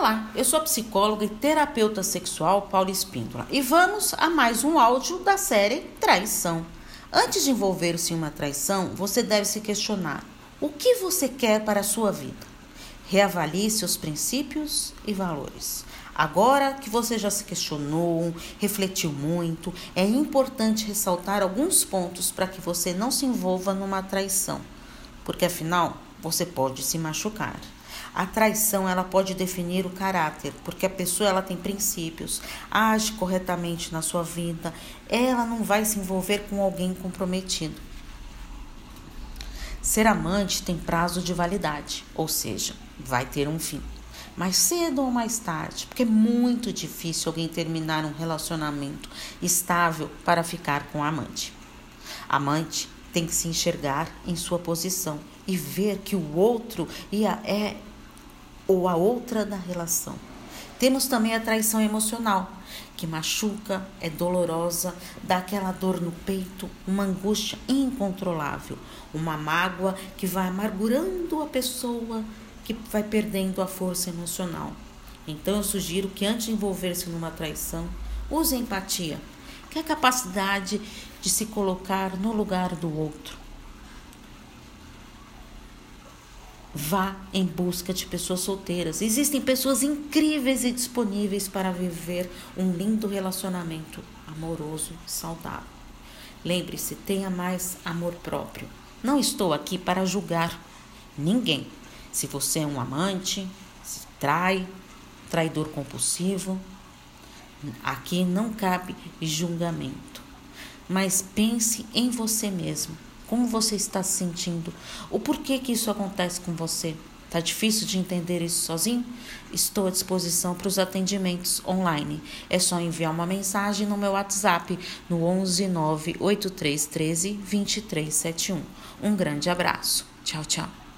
Olá, eu sou a psicóloga e terapeuta sexual Paula Espíndola e vamos a mais um áudio da série Traição. Antes de envolver-se em uma traição, você deve se questionar: o que você quer para a sua vida? Reavalie seus princípios e valores. Agora que você já se questionou, refletiu muito, é importante ressaltar alguns pontos para que você não se envolva numa traição, porque afinal você pode se machucar. A traição ela pode definir o caráter, porque a pessoa ela tem princípios, age corretamente na sua vida, ela não vai se envolver com alguém comprometido. Ser amante tem prazo de validade, ou seja, vai ter um fim. Mais cedo ou mais tarde, porque é muito difícil alguém terminar um relacionamento estável para ficar com a amante. Amante tem que se enxergar em sua posição e ver que o outro é ou a outra da relação. Temos também a traição emocional, que machuca, é dolorosa, dá aquela dor no peito, uma angústia incontrolável, uma mágoa que vai amargurando a pessoa, que vai perdendo a força emocional. Então eu sugiro que antes de envolver-se numa traição, use empatia, que é a capacidade de se colocar no lugar do outro Vá em busca de pessoas solteiras. Existem pessoas incríveis e disponíveis para viver um lindo relacionamento amoroso saudável. Lembre-se, tenha mais amor próprio. Não estou aqui para julgar ninguém. Se você é um amante, se trai, traidor compulsivo, aqui não cabe julgamento. Mas pense em você mesmo como você está se sentindo? O porquê que isso acontece com você? Tá difícil de entender isso sozinho? Estou à disposição para os atendimentos online. É só enviar uma mensagem no meu WhatsApp no 11 98313 2371. Um grande abraço. Tchau, tchau.